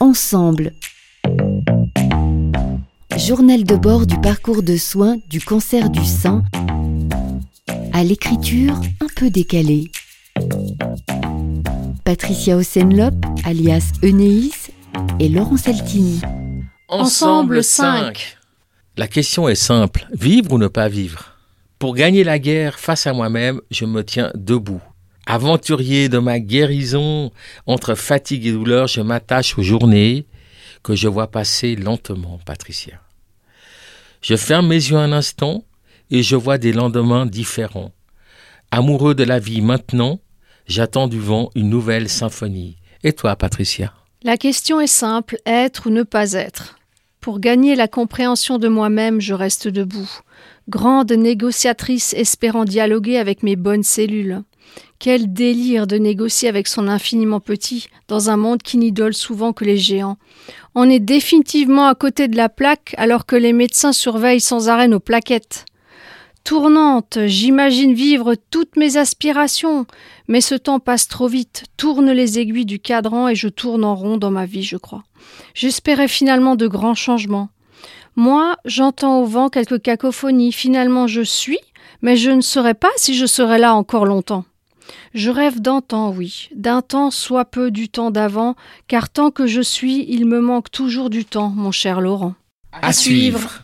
Ensemble. Journal de bord du parcours de soins du cancer du sein à l'écriture un peu décalée. Patricia Osenlop, alias Enéis, et Laurent Saltini. Ensemble 5. La question est simple, vivre ou ne pas vivre? Pour gagner la guerre face à moi-même, je me tiens debout. Aventurier de ma guérison, entre fatigue et douleur, je m'attache aux journées que je vois passer lentement, Patricia. Je ferme mes yeux un instant et je vois des lendemains différents. Amoureux de la vie maintenant, j'attends du vent une nouvelle symphonie. Et toi, Patricia? La question est simple, être ou ne pas être. Pour gagner la compréhension de moi-même, je reste debout, grande négociatrice espérant dialoguer avec mes bonnes cellules. Quel délire de négocier avec son infiniment petit, dans un monde qui n'idole souvent que les géants. On est définitivement à côté de la plaque alors que les médecins surveillent sans arrêt nos plaquettes. Tournante, j'imagine vivre toutes mes aspirations, mais ce temps passe trop vite, tourne les aiguilles du cadran et je tourne en rond dans ma vie, je crois. J'espérais finalement de grands changements. Moi, j'entends au vent quelques cacophonies, finalement je suis, mais je ne saurais pas si je serai là encore longtemps. Je rêve d'un temps, oui, d'un temps soit peu du temps d'avant, car tant que je suis, il me manque toujours du temps, mon cher Laurent. À, suivre.